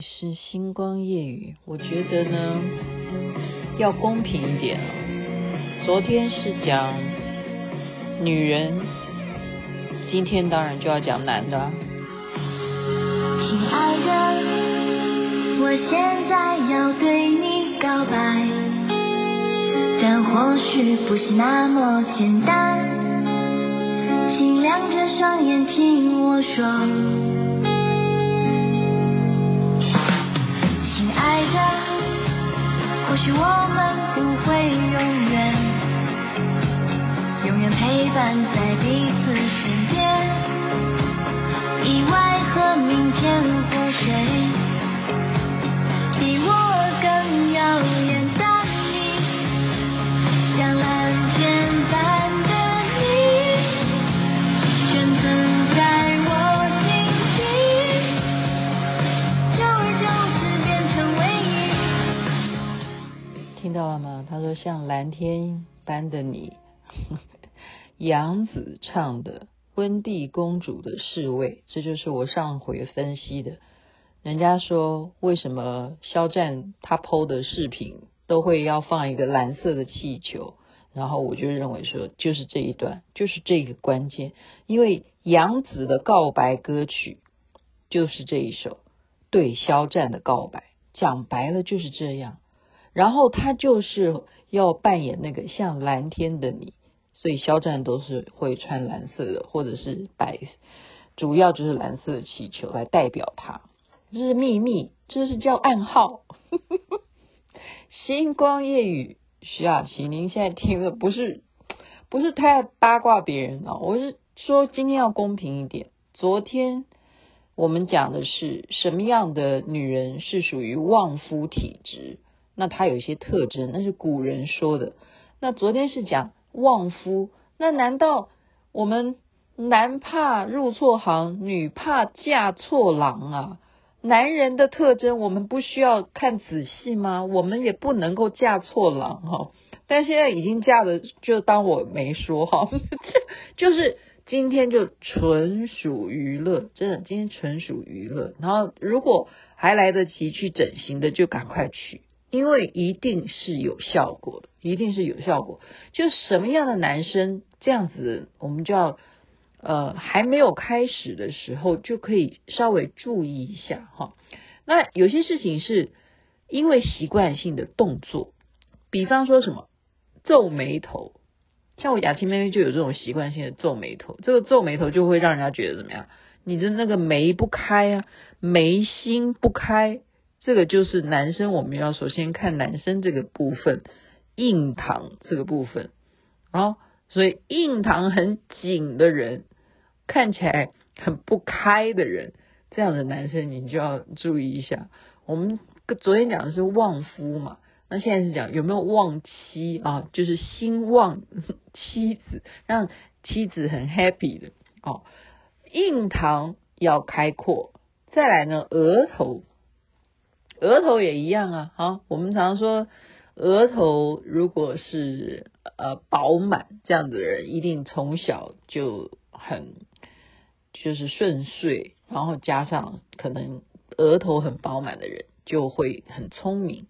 是星光夜语，我觉得呢要公平一点。昨天是讲女人，今天当然就要讲男的。亲爱的，我现在要对你告白，但或许不是那么简单，请亮着双眼听我说。或许我们不会永远，永远陪伴在彼此身边。意外和明天和谁天般的你，杨紫唱的《温蒂公主的侍卫》，这就是我上回分析的。人家说为什么肖战他 PO 的视频都会要放一个蓝色的气球，然后我就认为说就是这一段，就是这个关键，因为杨紫的告白歌曲就是这一首对肖战的告白，讲白了就是这样。然后他就是要扮演那个像蓝天的你，所以肖战都是会穿蓝色的，或者是白，主要就是蓝色的气球来代表他。这是秘密，这是叫暗号。星光夜雨，徐雅琪，您现在听的不是不是太八卦别人啊，我是说今天要公平一点。昨天我们讲的是什么样的女人是属于旺夫体质？那他有一些特征，那是古人说的。那昨天是讲旺夫，那难道我们男怕入错行，女怕嫁错郎啊？男人的特征我们不需要看仔细吗？我们也不能够嫁错郎哈。但现在已经嫁了，就当我没说哈。这就是今天就纯属娱乐，真的，今天纯属娱乐。然后如果还来得及去整形的，就赶快去。因为一定是有效果的，一定是有效果。就什么样的男生这样子，我们就要呃还没有开始的时候就可以稍微注意一下哈。那有些事情是因为习惯性的动作，比方说什么皱眉头，像我雅琪妹妹就有这种习惯性的皱眉头，这个皱眉头就会让人家觉得怎么样？你的那个眉不开啊，眉心不开。这个就是男生，我们要首先看男生这个部分，印堂这个部分，啊，所以印堂很紧的人，看起来很不开的人，这样的男生你就要注意一下。我们昨天讲的是旺夫嘛，那现在是讲有没有旺妻啊？就是兴旺妻子，让妻子很 happy 的哦。印堂要开阔，再来呢，额头。额头也一样啊，好，我们常说额头如果是呃饱满这样子的人，一定从小就很就是顺遂，然后加上可能额头很饱满的人就会很聪明，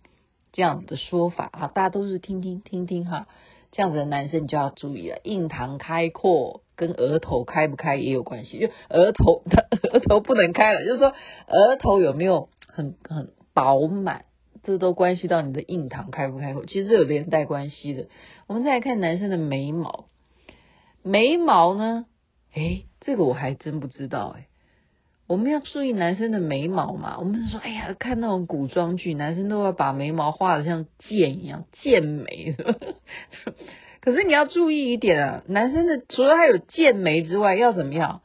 这样子的说法啊，大家都是听听听听哈，这样子的男生就要注意了，印堂开阔跟额头开不开也有关系，就额头的 额头不能开了，就是说额头有没有很很。饱满，这都关系到你的印堂开不开口，其实这有连带关系的。我们再来看男生的眉毛，眉毛呢？诶，这个我还真不知道诶。我们要注意男生的眉毛嘛？我们说，哎呀，看那种古装剧，男生都要把眉毛画的像剑一样，剑眉。可是你要注意一点啊，男生的除了他有剑眉之外，要怎么样？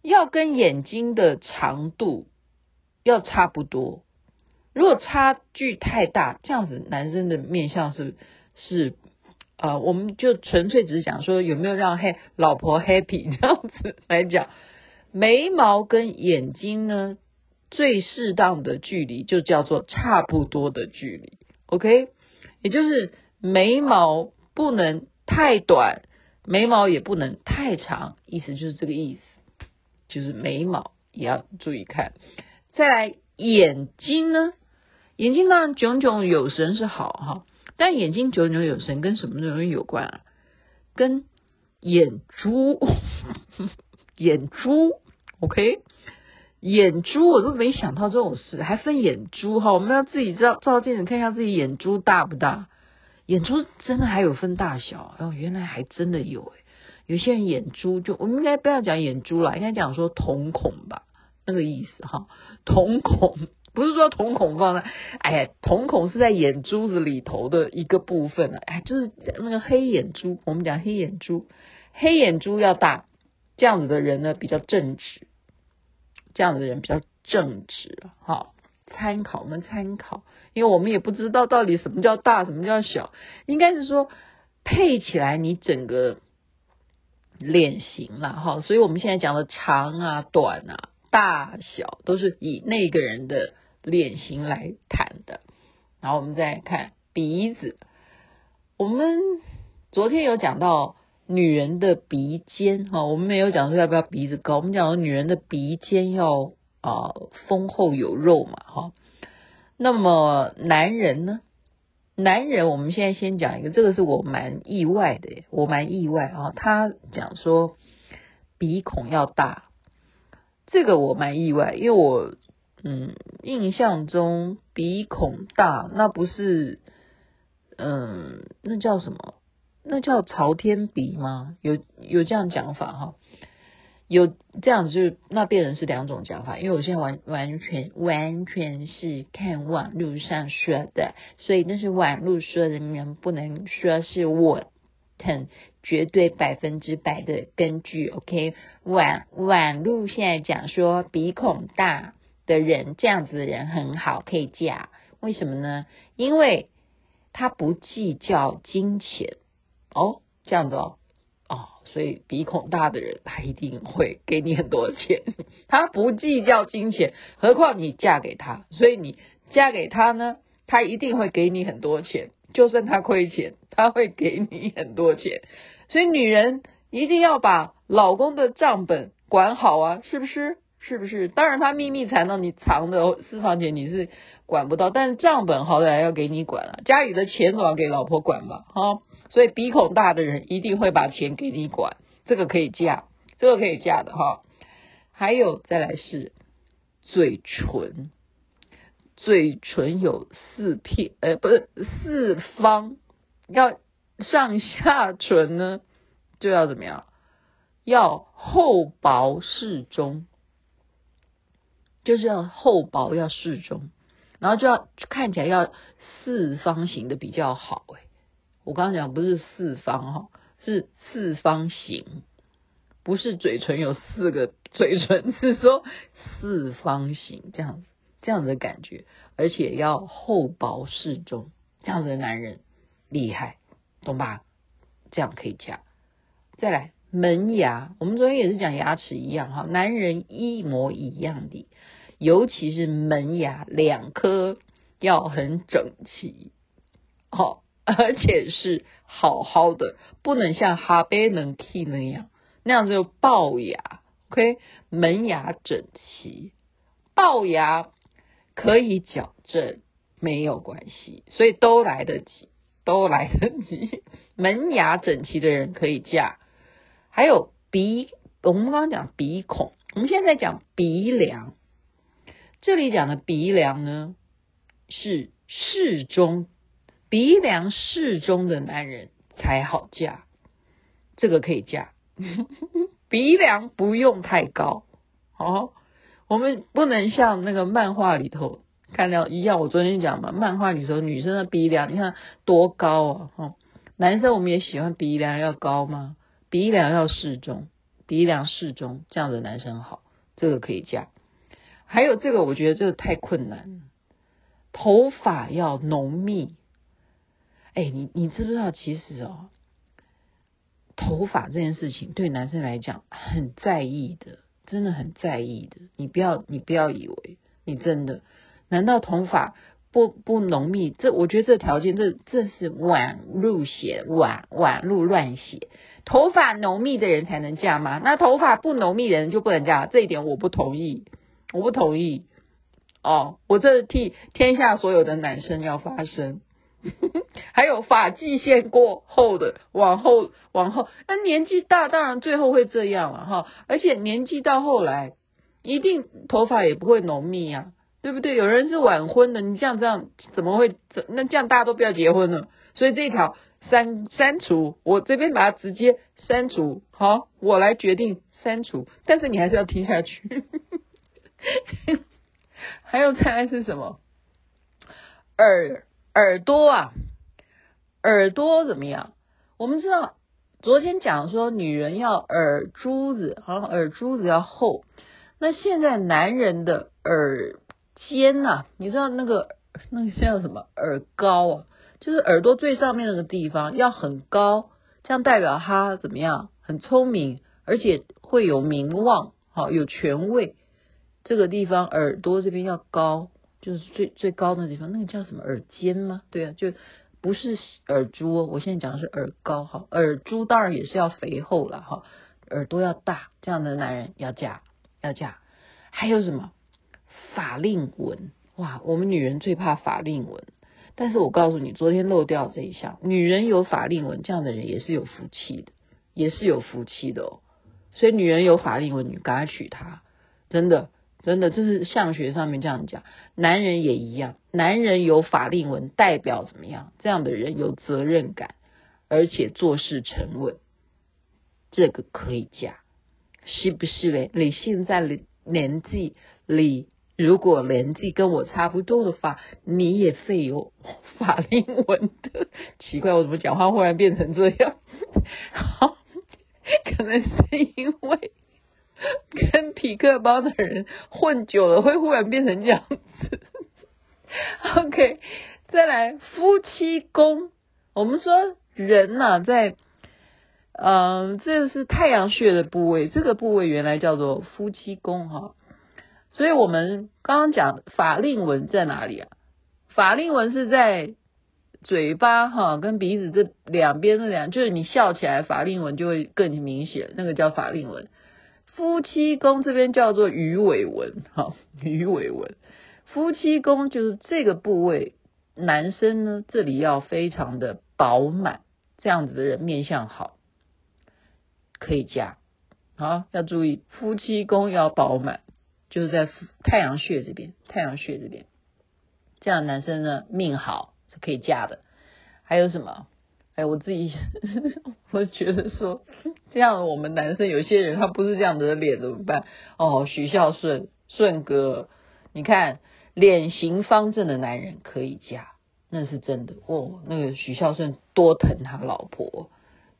要跟眼睛的长度要差不多。如果差距太大，这样子男生的面相是是呃，我们就纯粹只是讲说有没有让嘿老婆 happy 这样子来讲，眉毛跟眼睛呢，最适当的距离就叫做差不多的距离，OK，也就是眉毛不能太短，眉毛也不能太长，意思就是这个意思，就是眉毛也要注意看，再来。眼睛呢？眼睛当然炯炯有神是好哈，但眼睛炯炯有神跟什么东西有关啊？跟眼珠，眼珠，OK，眼珠我都没想到这种事，还分眼珠哈，我们要自己照照镜子看一下自己眼珠大不大？眼珠真的还有分大小哦，原来还真的有诶，有些人眼珠就我们应该不要讲眼珠了，应该讲说瞳孔吧，那个意思哈，瞳孔不是说瞳孔放大，哎呀，瞳孔是在眼珠子里头的一个部分啊，哎，就是那个黑眼珠，我们讲黑眼珠，黑眼珠要大，这样子的人呢比较正直，这样子的人比较正直，哈。参考，我们参考，因为我们也不知道到底什么叫大，什么叫小，应该是说配起来你整个脸型了哈。所以我们现在讲的长啊、短啊、大小，都是以那个人的脸型来谈的。然后我们再看鼻子，我们昨天有讲到女人的鼻尖哈，我们没有讲说要不要鼻子高，我们讲说女人的鼻尖要。啊，丰厚有肉嘛，哈。那么男人呢？男人，我们现在先讲一个，这个是我蛮意外的，我蛮意外啊。他讲说鼻孔要大，这个我蛮意外，因为我嗯印象中鼻孔大那不是嗯那叫什么？那叫朝天鼻吗？有有这样讲法哈？有这样子，就是那变成是两种讲法，因为我现在完完全完全是看网络上说的，所以那是网络说的，你们不能说是我很绝对百分之百的根据。OK，网网络现在讲说鼻孔大的人，这样子的人很好，可以嫁，为什么呢？因为他不计较金钱哦，这样子哦。哦所以鼻孔大的人，他一定会给你很多钱。他不计较金钱，何况你嫁给他。所以你嫁给他呢，他一定会给你很多钱。就算他亏钱，他会给你很多钱。所以女人一定要把老公的账本管好啊，是不是？是不是？当然，他秘密藏到，你藏的私房钱你是管不到，但是账本好歹要给你管啊。家里的钱总要给老婆管吧，哈。所以鼻孔大的人一定会把钱给你管，这个可以嫁，这个可以嫁的哈。还有再来是嘴唇，嘴唇有四片，呃，不是四方，要上下唇呢就要怎么样？要厚薄适中，就是要厚薄要适中，然后就要看起来要四方形的比较好，哎。我刚刚讲不是四方哈，是四方形，不是嘴唇有四个嘴唇，是说四方形这样子，这样子的感觉，而且要厚薄适中，这样子的男人厉害，懂吧？这样可以嫁。再来门牙，我们昨天也是讲牙齿一样哈，男人一模一样的，尤其是门牙两颗要很整齐，好。而且是好好的，不能像哈贝能 key 那样，那样就龅牙。OK，门牙整齐，龅牙可以矫正，没有关系，所以都来得及，都来得及。门牙整齐的人可以嫁。还有鼻，我们刚刚讲鼻孔，我们现在讲鼻梁。这里讲的鼻梁呢，是适中。鼻梁适中的男人才好嫁，这个可以嫁。鼻梁不用太高哦，我们不能像那个漫画里头看到一样。我昨天讲嘛，漫画里头女生的鼻梁，你看多高啊！哈，男生我们也喜欢鼻梁要高吗？鼻梁要适中，鼻梁适中，这样的男生好，这个可以嫁。还有这个，我觉得这个太困难了，头发要浓密。哎，你你知不知道？其实哦，头发这件事情对男生来讲很在意的，真的很在意的。你不要你不要以为你真的，难道头发不不浓密？这我觉得这条件，这这是网路写网网路乱写。头发浓密的人才能嫁吗？那头发不浓密的人就不能嫁？这一点我不同意，我不同意。哦，我这是替天下所有的男生要发声。还有发际线过后的，往后往后，那年纪大当然最后会这样了哈。而且年纪到后来，一定头发也不会浓密啊，对不对？有人是晚婚的，你这样这样怎么会？那这样大家都不要结婚了。所以这一条删删除，我这边把它直接删除，好，我来决定删除。但是你还是要听下去。还有再来是什么？耳。耳朵啊，耳朵怎么样？我们知道昨天讲说女人要耳珠子，好像耳珠子要厚。那现在男人的耳尖呐、你知道那个那个叫什么耳高啊？就是耳朵最上面那个地方要很高，这样代表他怎么样？很聪明，而且会有名望，好有权位。这个地方耳朵这边要高。就是最最高的地方，那个叫什么耳尖吗？对啊，就不是耳珠。我现在讲的是耳高哈，耳珠当然也是要肥厚了哈，耳朵要大，这样的男人要嫁要嫁。还有什么法令纹？哇，我们女人最怕法令纹，但是我告诉你，昨天漏掉这一项，女人有法令纹，这样的人也是有福气的，也是有福气的哦。所以女人有法令纹，你赶快娶她，真的。真的，这是相学上面这样讲，男人也一样，男人有法令纹代表怎么样？这样的人有责任感，而且做事沉稳，这个可以嫁，是不是嘞？你现在的年纪，你如果年纪跟我差不多的话，你也会有法令纹的。奇怪，我怎么讲话忽然变成这样？好，可能是因为。跟匹克邦的人混久了，会忽然变成这样子。OK，再来夫妻宫。我们说人呐、在嗯，这是太阳穴的部位，这个部位原来叫做夫妻宫哈。所以我们刚刚讲法令纹在哪里啊？法令纹是在嘴巴哈跟鼻子这两边的两，就是你笑起来法令纹就会更明显，那个叫法令纹。夫妻宫这边叫做鱼尾纹，哈，鱼尾纹。夫妻宫就是这个部位，男生呢这里要非常的饱满，这样子的人面相好，可以嫁。好，要注意夫妻宫要饱满，就是在太阳穴这边，太阳穴这边，这样男生呢命好是可以嫁的。还有什么？哎，我自己我觉得说，这样我们男生有些人他不是这样子的脸怎么办？哦，许孝顺顺哥，你看脸型方正的男人可以嫁，那是真的哦。那个许孝顺多疼他老婆，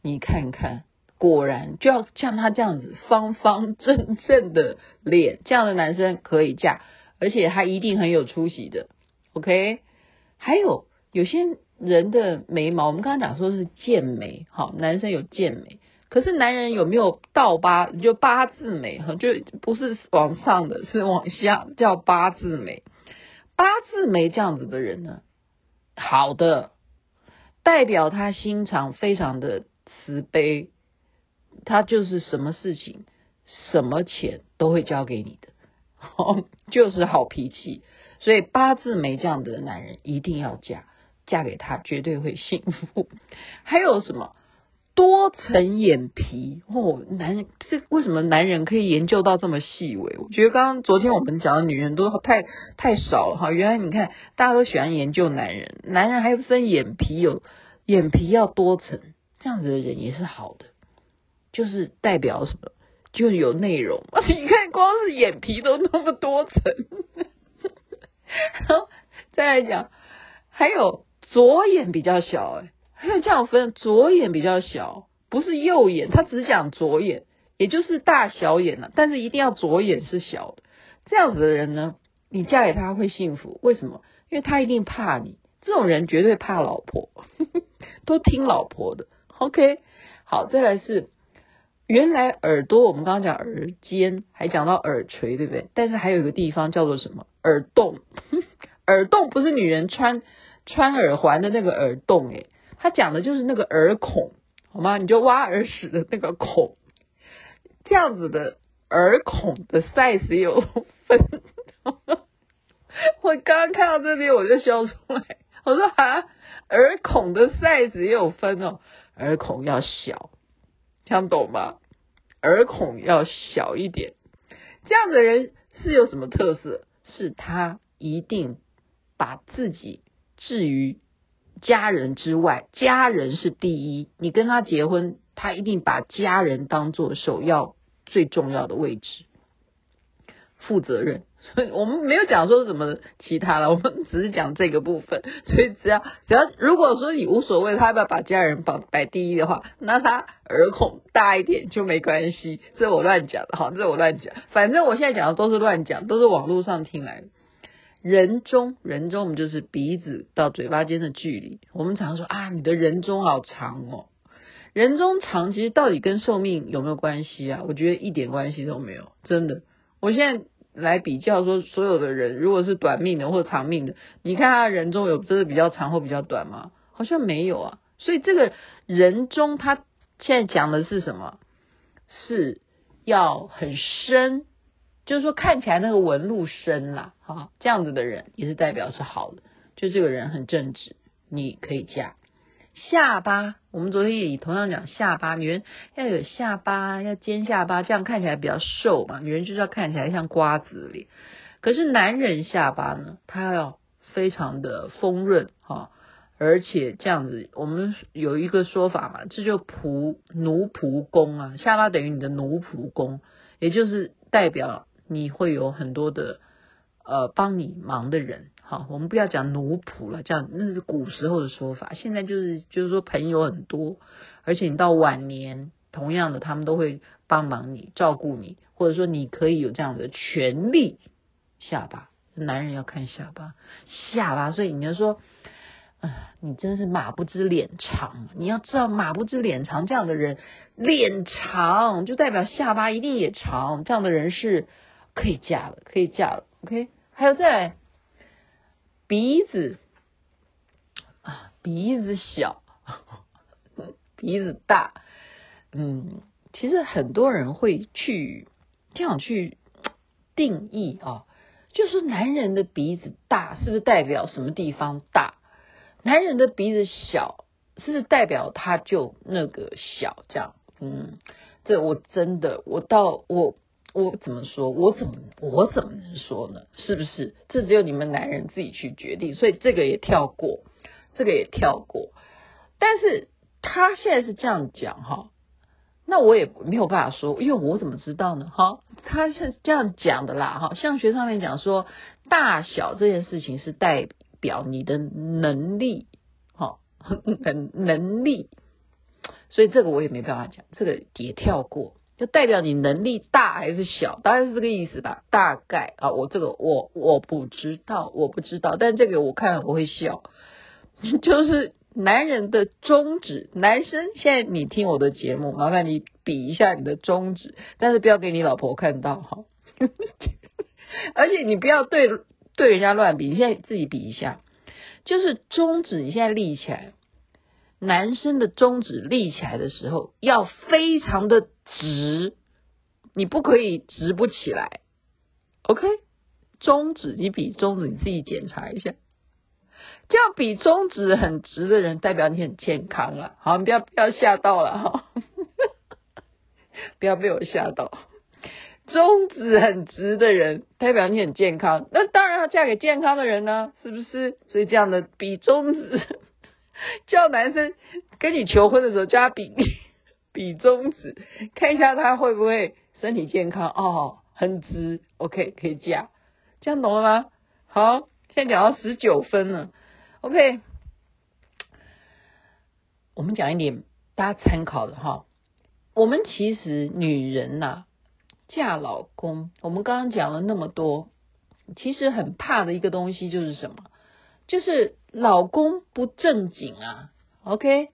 你看看，果然就要像他这样子方方正正的脸，这样的男生可以嫁，而且他一定很有出息的。OK，还有有些。人的眉毛，我们刚刚讲说是剑眉，好，男生有剑眉，可是男人有没有倒八，就八字眉，哈，就不是往上的，是往下，叫八字眉。八字眉这样子的人呢，好的，代表他心肠非常的慈悲，他就是什么事情、什么钱都会交给你的，就是好脾气，所以八字眉这样子的男人一定要嫁。嫁给他绝对会幸福。还有什么多层眼皮哦？男人这为什么男人可以研究到这么细微？我觉得刚刚昨天我们讲的女人都太太少了哈。原来你看大家都喜欢研究男人，男人还分眼皮，有眼皮要多层，这样子的人也是好的，就是代表什么？就有内容。你看光是眼皮都那么多层，好，再来讲还有。左眼比较小，哎，还有这样分，左眼比较小，不是右眼，他只讲左眼，也就是大小眼了，但是一定要左眼是小的，这样子的人呢，你嫁给他会幸福，为什么？因为他一定怕你，这种人绝对怕老婆，都听老婆的。OK，好，再来是原来耳朵，我们刚刚讲耳尖，还讲到耳垂，对不对？但是还有一个地方叫做什么？耳洞，耳洞不是女人穿。穿耳环的那个耳洞，诶，他讲的就是那个耳孔，好吗？你就挖耳屎的那个孔，这样子的耳孔的 size 有分，我刚刚看到这边我就笑出来，我说啊，耳孔的 size 也有分哦，耳孔要小，听懂吗？耳孔要小一点，这样的人是有什么特色？是他一定把自己置于家人之外，家人是第一。你跟他结婚，他一定把家人当做首要最重要的位置，负责任。所以我们没有讲说什么其他的，我们只是讲这个部分。所以只要只要如果说你无所谓，他要不要把家人放摆第一的话，那他耳孔大一点就没关系。这我乱讲的，好，这我乱讲。反正我现在讲的都是乱讲，都是网络上听来的。人中，人中，我们就是鼻子到嘴巴间的距离。我们常说啊，你的人中好长哦。人中长，其实到底跟寿命有没有关系啊？我觉得一点关系都没有，真的。我现在。来比较说，所有的人如果是短命的或长命的，你看他人中有真的比较长或比较短吗？好像没有啊。所以这个人中他现在讲的是什么？是要很深，就是说看起来那个纹路深啦，哈，这样子的人也是代表是好的，就这个人很正直，你可以嫁。下巴，我们昨天也同样讲下巴，女人要有下巴，要尖下巴，这样看起来比较瘦嘛。女人就是要看起来像瓜子脸。可是男人下巴呢，他要非常的丰润哈，而且这样子，我们有一个说法嘛，这就仆奴仆宫啊，下巴等于你的奴仆宫，也就是代表你会有很多的呃帮你忙的人。好，我们不要讲奴仆了，这样那是古时候的说法。现在就是就是说朋友很多，而且你到晚年，同样的他们都会帮忙你、照顾你，或者说你可以有这样的权利。下巴，男人要看下巴，下巴。所以你要说，啊，你真是马不知脸长。你要知道，马不知脸长这样的人，脸长就代表下巴一定也长，这样的人是可以嫁了，可以嫁了。OK，还有再来。鼻子啊，鼻子小，鼻子大，嗯，其实很多人会去这样去定义啊，就是男人的鼻子大，是不是代表什么地方大？男人的鼻子小，是不是代表他就那个小？这样，嗯，这我真的，我到我。我怎么说？我怎么我怎么能说呢？是不是？这只有你们男人自己去决定。所以这个也跳过，这个也跳过。但是他现在是这样讲哈，那我也没有办法说，因为我怎么知道呢？哈，他是这样讲的啦。哈，相学上面讲说，大小这件事情是代表你的能力，哈，能能力。所以这个我也没办法讲，这个也跳过。就代表你能力大还是小，大概是这个意思吧。大概啊，我这个我我不知道，我不知道。但这个我看我会笑，就是男人的中指，男生现在你听我的节目，麻烦你比一下你的中指，但是不要给你老婆看到哈。而且你不要对对人家乱比，你现在自己比一下，就是中指你现在立起来。男生的中指立起来的时候要非常的直，你不可以直不起来。OK，中指你比中指你自己检查一下，这样比中指很直的人代表你很健康了。好，你不要不要吓到了哈，不要被我吓到。中指很直的人代表你很健康，那当然要嫁给健康的人呢，是不是？所以这样的比中指。叫男生跟你求婚的时候，叫他比比中指，看一下他会不会身体健康哦，很直，OK，可以嫁，这样懂了吗？好，现在讲到十九分了，OK，我们讲一点大家参考的哈。我们其实女人呐、嫁老公，我们刚刚讲了那么多，其实很怕的一个东西就是什么？就是。老公不正经啊，OK，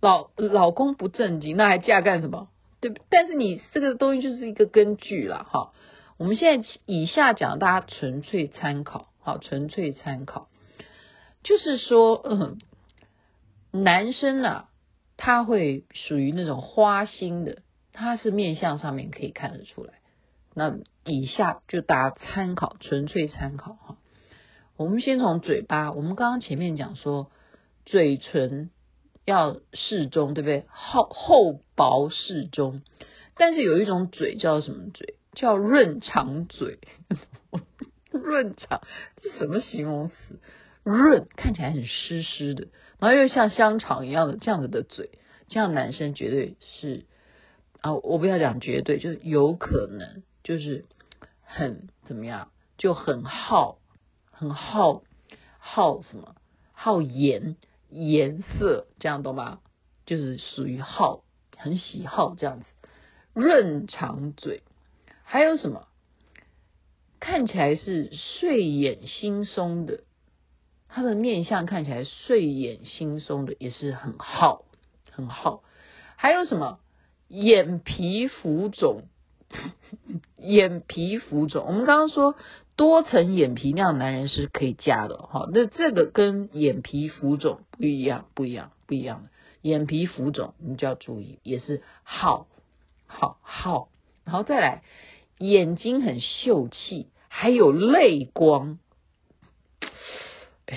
老老公不正经，那还嫁干什么？对，但是你这个东西就是一个根据了哈。我们现在以下讲，大家纯粹参考，好，纯粹参考。就是说，嗯，男生啊，他会属于那种花心的，他是面相上面可以看得出来。那以下就大家参考，纯粹参考哈。我们先从嘴巴，我们刚刚前面讲说，嘴唇要适中，对不对？厚厚薄适中。但是有一种嘴叫什么嘴？叫润肠嘴。润肠这什么形容词？润看起来很湿湿的，然后又像香肠一样的这样子的嘴，这样男生绝对是啊，我不要讲绝对，就是有可能，就是很怎么样，就很好，很好，好什么？好盐颜色，这样懂吗？就是属于好，很喜好这样子。润肠嘴，还有什么？看起来是睡眼惺忪的，他的面相看起来睡眼惺忪的，也是很好，很好。还有什么？眼皮浮肿，眼皮浮肿。我们刚刚说多层眼皮那样男人是可以嫁的，哈。那这个跟眼皮浮肿不一样，不一样，不一样的。眼皮浮肿，你就要注意，也是好，好，好。然后再来。眼睛很秀气，还有泪光，哎，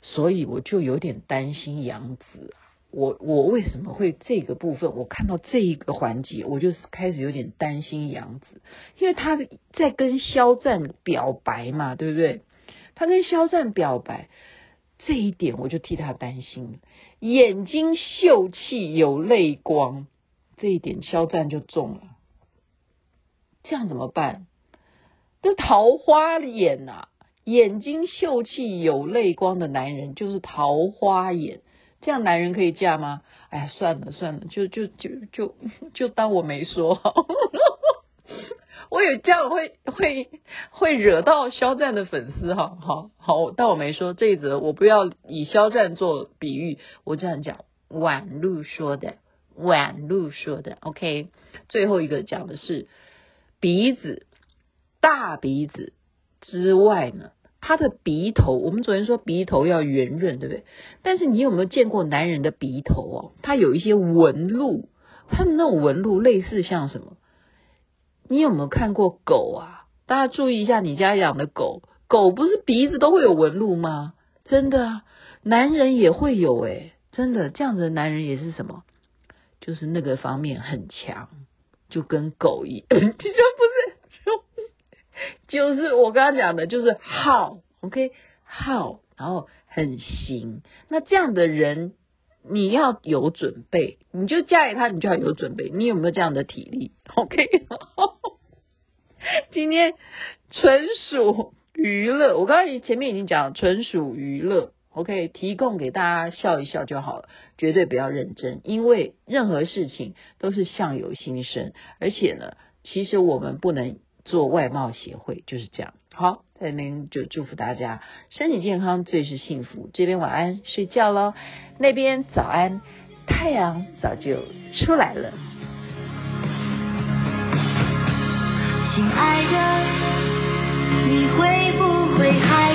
所以我就有点担心杨紫。我我为什么会这个部分？我看到这一个环节，我就开始有点担心杨紫，因为他在跟肖战表白嘛，对不对？他跟肖战表白这一点，我就替他担心。眼睛秀气有泪光，这一点肖战就中了。这样怎么办？这桃花眼呐、啊，眼睛秀气有泪光的男人就是桃花眼，这样男人可以嫁吗？哎呀，算了算了，就就就就就当我没说。我有这样会会会惹到肖战的粉丝哈，好好，但我没说这一则，我不要以肖战做比喻，我这样讲，网路说的，网路说的，OK。最后一个讲的是。鼻子大鼻子之外呢，他的鼻头，我们昨天说鼻头要圆润，对不对？但是你有没有见过男人的鼻头哦？他有一些纹路，他的那种纹路类似像什么？你有没有看过狗啊？大家注意一下，你家养的狗狗不是鼻子都会有纹路吗？真的啊，男人也会有诶，真的这样子的男人也是什么？就是那个方面很强。就跟狗一样，就不是，就是我刚刚讲的，就是好，OK，好，然后很行。那这样的人，你要有准备，你就嫁给他，你就要有准备。你有没有这样的体力？OK，今天纯属娱乐，我刚刚前面已经讲，纯属娱乐。OK，提供给大家笑一笑就好了，绝对不要认真，因为任何事情都是相由心生，而且呢，其实我们不能做外贸协会，就是这样。好，在那边就祝福大家身体健康，最是幸福。这边晚安，睡觉喽，那边早安，太阳早就出来了。亲爱的，你会不会还